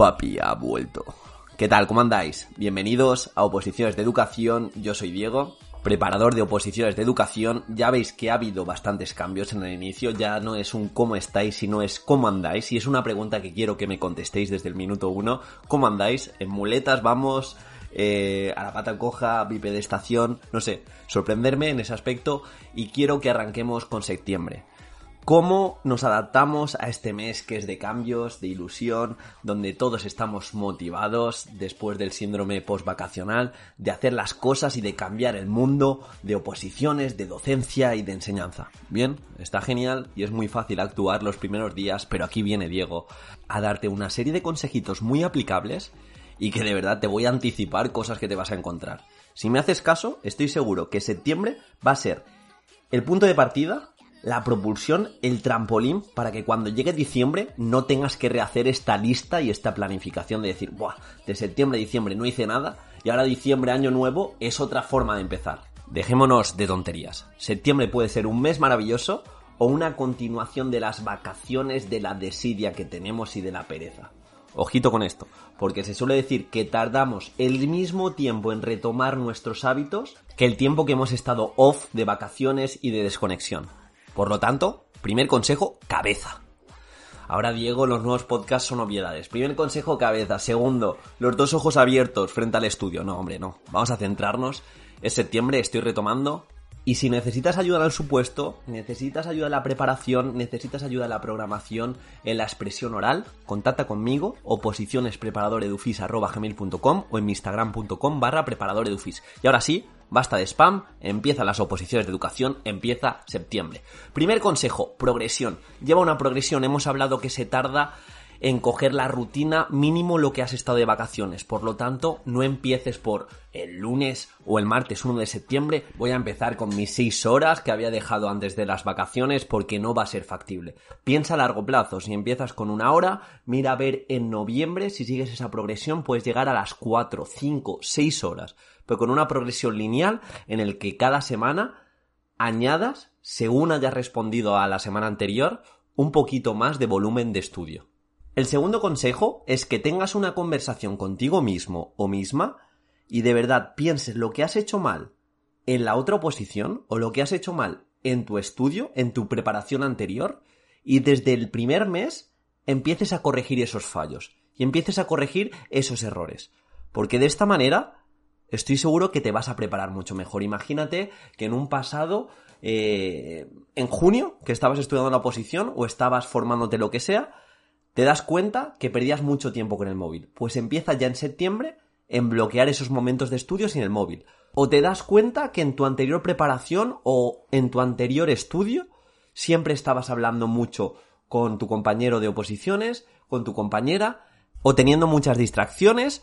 Papi ha vuelto. ¿Qué tal? ¿Cómo andáis? Bienvenidos a Oposiciones de Educación. Yo soy Diego, preparador de oposiciones de educación. Ya veis que ha habido bastantes cambios en el inicio. Ya no es un cómo estáis, sino es cómo andáis. Y es una pregunta que quiero que me contestéis desde el minuto uno. ¿Cómo andáis? En muletas vamos. Eh, a la pata coja, bipedestación, no sé, sorprenderme en ese aspecto y quiero que arranquemos con septiembre cómo nos adaptamos a este mes que es de cambios, de ilusión, donde todos estamos motivados después del síndrome postvacacional, de hacer las cosas y de cambiar el mundo, de oposiciones, de docencia y de enseñanza. Bien, está genial y es muy fácil actuar los primeros días, pero aquí viene Diego a darte una serie de consejitos muy aplicables y que de verdad te voy a anticipar cosas que te vas a encontrar. Si me haces caso, estoy seguro que septiembre va a ser el punto de partida la propulsión, el trampolín, para que cuando llegue diciembre no tengas que rehacer esta lista y esta planificación de decir, Buah, de septiembre a diciembre no hice nada y ahora diciembre, año nuevo, es otra forma de empezar. Dejémonos de tonterías. Septiembre puede ser un mes maravilloso o una continuación de las vacaciones, de la desidia que tenemos y de la pereza. Ojito con esto, porque se suele decir que tardamos el mismo tiempo en retomar nuestros hábitos que el tiempo que hemos estado off de vacaciones y de desconexión. Por lo tanto, primer consejo, cabeza. Ahora, Diego, los nuevos podcasts son obviedades. Primer consejo, cabeza. Segundo, los dos ojos abiertos frente al estudio. No, hombre, no. Vamos a centrarnos. Es septiembre, estoy retomando. Y si necesitas ayuda al supuesto, necesitas ayuda en la preparación, necesitas ayuda en la programación, en la expresión oral, contacta conmigo, oposicionespreparadoredufis.com o en mi instagram.com barra preparadoredufis. Y ahora sí, basta de spam, empiezan las oposiciones de educación, empieza septiembre. Primer consejo, progresión. Lleva una progresión, hemos hablado que se tarda en coger la rutina mínimo lo que has estado de vacaciones. Por lo tanto, no empieces por el lunes o el martes 1 de septiembre. Voy a empezar con mis 6 horas que había dejado antes de las vacaciones porque no va a ser factible. Piensa a largo plazo. Si empiezas con una hora, mira a ver en noviembre si sigues esa progresión puedes llegar a las 4, 5, 6 horas. Pero con una progresión lineal en el que cada semana añadas, según hayas respondido a la semana anterior, un poquito más de volumen de estudio. El segundo consejo es que tengas una conversación contigo mismo o misma y de verdad pienses lo que has hecho mal en la otra oposición o lo que has hecho mal en tu estudio, en tu preparación anterior y desde el primer mes empieces a corregir esos fallos y empieces a corregir esos errores. Porque de esta manera estoy seguro que te vas a preparar mucho mejor. Imagínate que en un pasado, eh, en junio, que estabas estudiando la oposición o estabas formándote lo que sea, te das cuenta que perdías mucho tiempo con el móvil. Pues empieza ya en septiembre en bloquear esos momentos de estudio sin el móvil. O te das cuenta que en tu anterior preparación o en tu anterior estudio siempre estabas hablando mucho con tu compañero de oposiciones, con tu compañera, o teniendo muchas distracciones,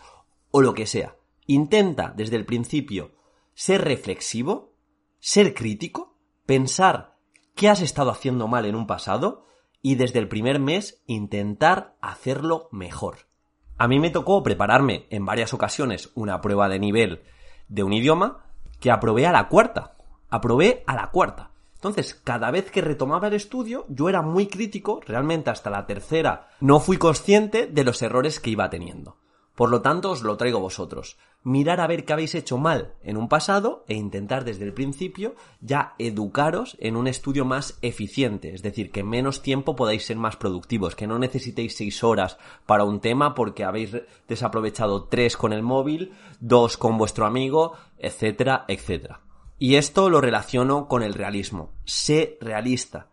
o lo que sea. Intenta desde el principio ser reflexivo, ser crítico, pensar qué has estado haciendo mal en un pasado y desde el primer mes intentar hacerlo mejor. A mí me tocó prepararme en varias ocasiones una prueba de nivel de un idioma que aprobé a la cuarta. Aprobé a la cuarta. Entonces, cada vez que retomaba el estudio, yo era muy crítico, realmente hasta la tercera no fui consciente de los errores que iba teniendo. Por lo tanto, os lo traigo vosotros. Mirar a ver qué habéis hecho mal en un pasado e intentar desde el principio ya educaros en un estudio más eficiente, es decir, que en menos tiempo podáis ser más productivos, que no necesitéis seis horas para un tema porque habéis desaprovechado tres con el móvil, dos con vuestro amigo, etcétera, etcétera. Y esto lo relaciono con el realismo. Sé realista.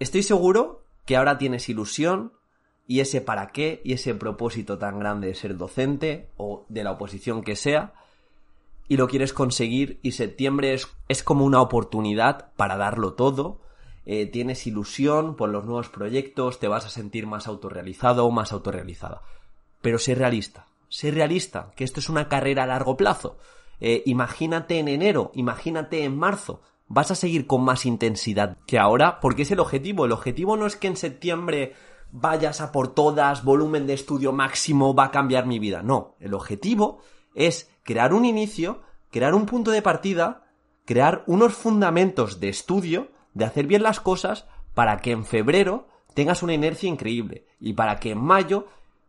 Estoy seguro que ahora tienes ilusión, y ese para qué y ese propósito tan grande de ser docente o de la oposición que sea y lo quieres conseguir y septiembre es, es como una oportunidad para darlo todo, eh, tienes ilusión por los nuevos proyectos, te vas a sentir más autorrealizado o más autorrealizada. Pero sé realista, sé realista, que esto es una carrera a largo plazo. Eh, imagínate en enero, imagínate en marzo, vas a seguir con más intensidad que ahora, porque es el objetivo. El objetivo no es que en septiembre vayas a por todas, volumen de estudio máximo, va a cambiar mi vida. No, el objetivo es crear un inicio, crear un punto de partida, crear unos fundamentos de estudio, de hacer bien las cosas, para que en febrero tengas una inercia increíble y para que en mayo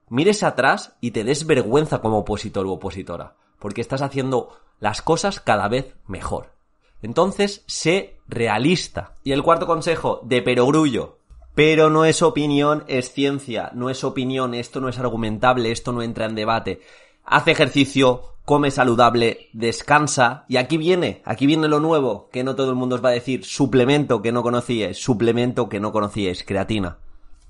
mires atrás y te des vergüenza como opositor u opositora, porque estás haciendo las cosas cada vez mejor. Entonces, sé realista. Y el cuarto consejo, de perogrullo. Pero no es opinión, es ciencia. No es opinión, esto no es argumentable, esto no entra en debate. Haz ejercicio, come saludable, descansa. Y aquí viene, aquí viene lo nuevo, que no todo el mundo os va a decir. Suplemento que no conocíais, suplemento que no conocíais, creatina.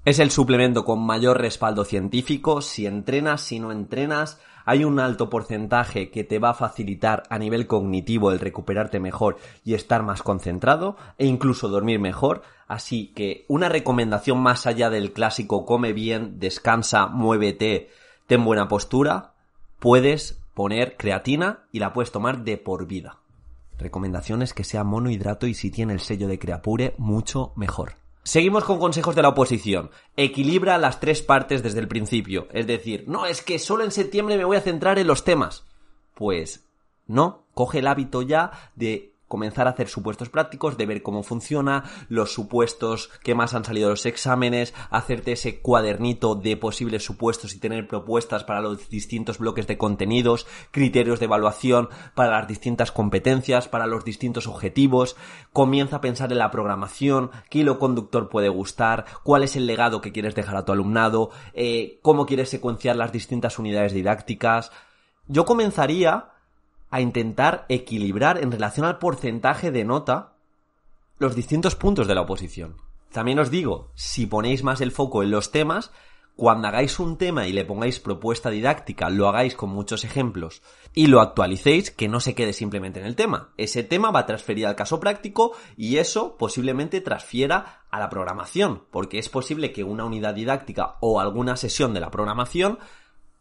Es el suplemento con mayor respaldo científico. Si entrenas, si no entrenas, hay un alto porcentaje que te va a facilitar a nivel cognitivo el recuperarte mejor y estar más concentrado e incluso dormir mejor. Así que una recomendación más allá del clásico come bien, descansa, muévete, ten buena postura, puedes poner creatina y la puedes tomar de por vida. Recomendaciones que sea monohidrato y si tiene el sello de Creapure, mucho mejor. Seguimos con consejos de la oposición. Equilibra las tres partes desde el principio. Es decir, no, es que solo en septiembre me voy a centrar en los temas. Pues no, coge el hábito ya de comenzar a hacer supuestos prácticos, de ver cómo funciona, los supuestos que más han salido de los exámenes, hacerte ese cuadernito de posibles supuestos y tener propuestas para los distintos bloques de contenidos, criterios de evaluación para las distintas competencias, para los distintos objetivos, comienza a pensar en la programación, qué hilo conductor puede gustar, cuál es el legado que quieres dejar a tu alumnado, eh, cómo quieres secuenciar las distintas unidades didácticas. Yo comenzaría a intentar equilibrar en relación al porcentaje de nota los distintos puntos de la oposición. También os digo, si ponéis más el foco en los temas, cuando hagáis un tema y le pongáis propuesta didáctica, lo hagáis con muchos ejemplos y lo actualicéis, que no se quede simplemente en el tema. Ese tema va a transferir al caso práctico y eso posiblemente transfiera a la programación, porque es posible que una unidad didáctica o alguna sesión de la programación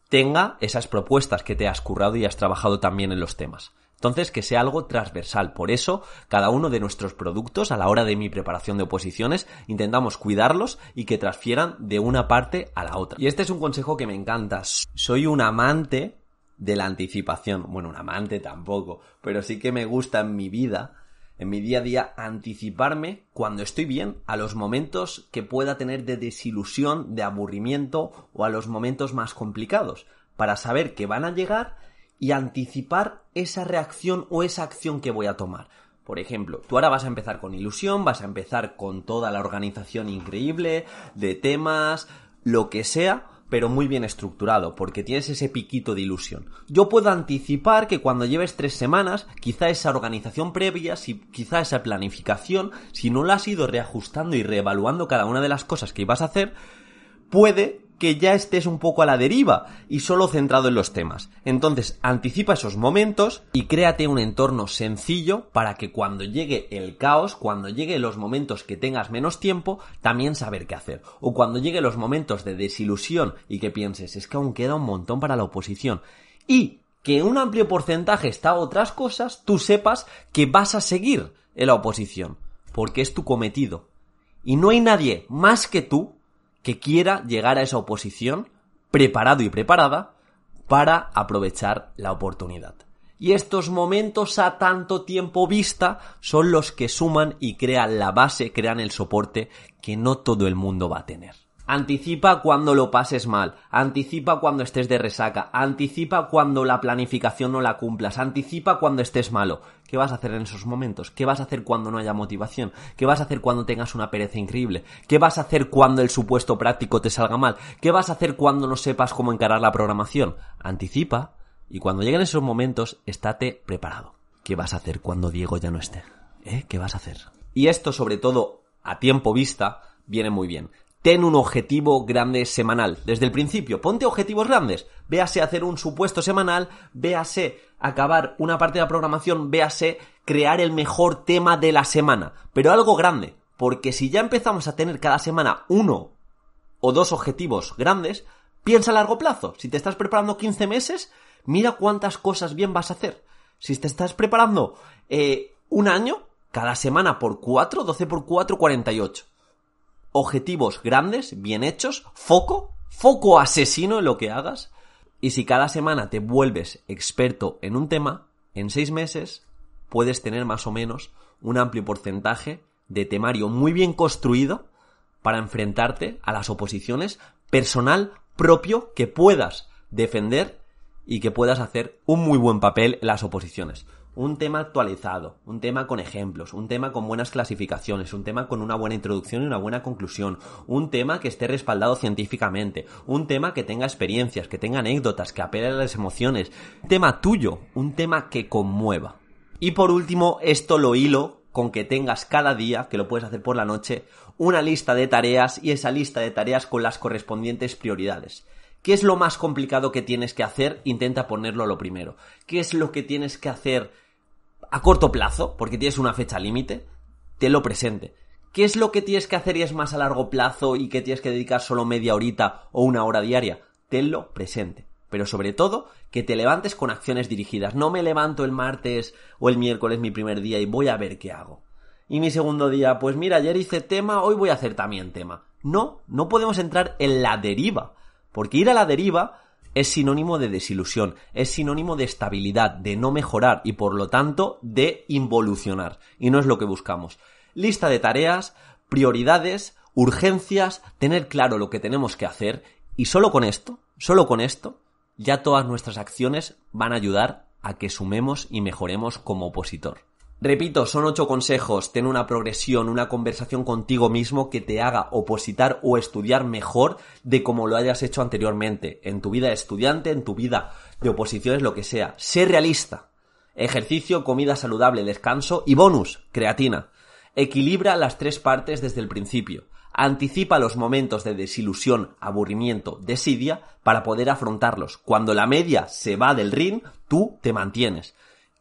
tenga esas propuestas que te has currado y has trabajado también en los temas. Entonces, que sea algo transversal. Por eso, cada uno de nuestros productos, a la hora de mi preparación de oposiciones, intentamos cuidarlos y que transfieran de una parte a la otra. Y este es un consejo que me encanta. Soy un amante de la anticipación. Bueno, un amante tampoco, pero sí que me gusta en mi vida en mi día a día anticiparme cuando estoy bien a los momentos que pueda tener de desilusión, de aburrimiento o a los momentos más complicados, para saber que van a llegar y anticipar esa reacción o esa acción que voy a tomar. Por ejemplo, tú ahora vas a empezar con ilusión, vas a empezar con toda la organización increíble de temas, lo que sea, pero muy bien estructurado, porque tienes ese piquito de ilusión. Yo puedo anticipar que cuando lleves tres semanas, quizá esa organización previa, si, quizá esa planificación, si no la has ido reajustando y reevaluando cada una de las cosas que ibas a hacer, puede que ya estés un poco a la deriva y solo centrado en los temas. Entonces, anticipa esos momentos y créate un entorno sencillo para que cuando llegue el caos, cuando llegue los momentos que tengas menos tiempo, también saber qué hacer. O cuando llegue los momentos de desilusión y que pienses, es que aún queda un montón para la oposición. Y que un amplio porcentaje está a otras cosas, tú sepas que vas a seguir en la oposición, porque es tu cometido. Y no hay nadie más que tú que quiera llegar a esa oposición preparado y preparada para aprovechar la oportunidad. Y estos momentos a tanto tiempo vista son los que suman y crean la base, crean el soporte que no todo el mundo va a tener. Anticipa cuando lo pases mal, anticipa cuando estés de resaca, anticipa cuando la planificación no la cumplas, anticipa cuando estés malo. ¿Qué vas a hacer en esos momentos? ¿Qué vas a hacer cuando no haya motivación? ¿Qué vas a hacer cuando tengas una pereza increíble? ¿Qué vas a hacer cuando el supuesto práctico te salga mal? ¿Qué vas a hacer cuando no sepas cómo encarar la programación? Anticipa y cuando lleguen esos momentos, estate preparado. ¿Qué vas a hacer cuando Diego ya no esté? ¿Eh? ¿Qué vas a hacer? Y esto, sobre todo, a tiempo vista, viene muy bien ten un objetivo grande semanal. Desde el principio, ponte objetivos grandes. Véase hacer un supuesto semanal, véase acabar una parte de la programación, véase crear el mejor tema de la semana. Pero algo grande. Porque si ya empezamos a tener cada semana uno o dos objetivos grandes, piensa a largo plazo. Si te estás preparando 15 meses, mira cuántas cosas bien vas a hacer. Si te estás preparando eh, un año, cada semana por 4, 12 por 4, 48. Objetivos grandes, bien hechos, foco, foco asesino en lo que hagas. Y si cada semana te vuelves experto en un tema, en seis meses puedes tener más o menos un amplio porcentaje de temario muy bien construido para enfrentarte a las oposiciones personal propio que puedas defender y que puedas hacer un muy buen papel en las oposiciones. Un tema actualizado, un tema con ejemplos, un tema con buenas clasificaciones, un tema con una buena introducción y una buena conclusión, un tema que esté respaldado científicamente, un tema que tenga experiencias, que tenga anécdotas, que apele a las emociones, tema tuyo, un tema que conmueva. Y por último, esto lo hilo con que tengas cada día, que lo puedes hacer por la noche, una lista de tareas y esa lista de tareas con las correspondientes prioridades. ¿Qué es lo más complicado que tienes que hacer? Intenta ponerlo lo primero. ¿Qué es lo que tienes que hacer a corto plazo? Porque tienes una fecha límite. lo presente. ¿Qué es lo que tienes que hacer y es más a largo plazo y que tienes que dedicar solo media horita o una hora diaria? Tenlo presente. Pero sobre todo, que te levantes con acciones dirigidas. No me levanto el martes o el miércoles mi primer día y voy a ver qué hago. Y mi segundo día, pues mira, ayer hice tema, hoy voy a hacer también tema. No, no podemos entrar en la deriva. Porque ir a la deriva es sinónimo de desilusión, es sinónimo de estabilidad, de no mejorar y por lo tanto de involucionar. Y no es lo que buscamos. Lista de tareas, prioridades, urgencias, tener claro lo que tenemos que hacer y solo con esto, solo con esto, ya todas nuestras acciones van a ayudar a que sumemos y mejoremos como opositor. Repito, son ocho consejos, ten una progresión, una conversación contigo mismo que te haga opositar o estudiar mejor de como lo hayas hecho anteriormente, en tu vida de estudiante, en tu vida de oposiciones, lo que sea. Sé realista. Ejercicio, comida saludable, descanso y bonus, creatina. Equilibra las tres partes desde el principio. Anticipa los momentos de desilusión, aburrimiento, desidia para poder afrontarlos. Cuando la media se va del ring, tú te mantienes.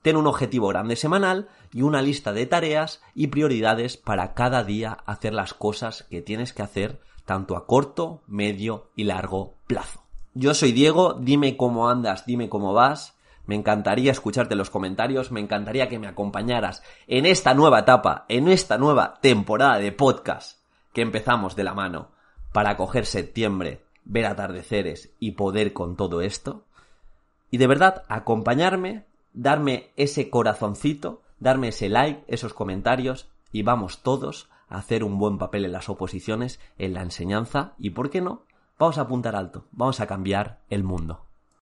Ten un objetivo grande semanal y una lista de tareas y prioridades para cada día hacer las cosas que tienes que hacer tanto a corto, medio y largo plazo. Yo soy Diego, dime cómo andas, dime cómo vas. Me encantaría escucharte los comentarios, me encantaría que me acompañaras en esta nueva etapa, en esta nueva temporada de podcast que empezamos de la mano para coger septiembre, ver atardeceres y poder con todo esto. Y de verdad, acompañarme, darme ese corazoncito darme ese like, esos comentarios y vamos todos a hacer un buen papel en las oposiciones, en la enseñanza y, ¿por qué no? Vamos a apuntar alto, vamos a cambiar el mundo.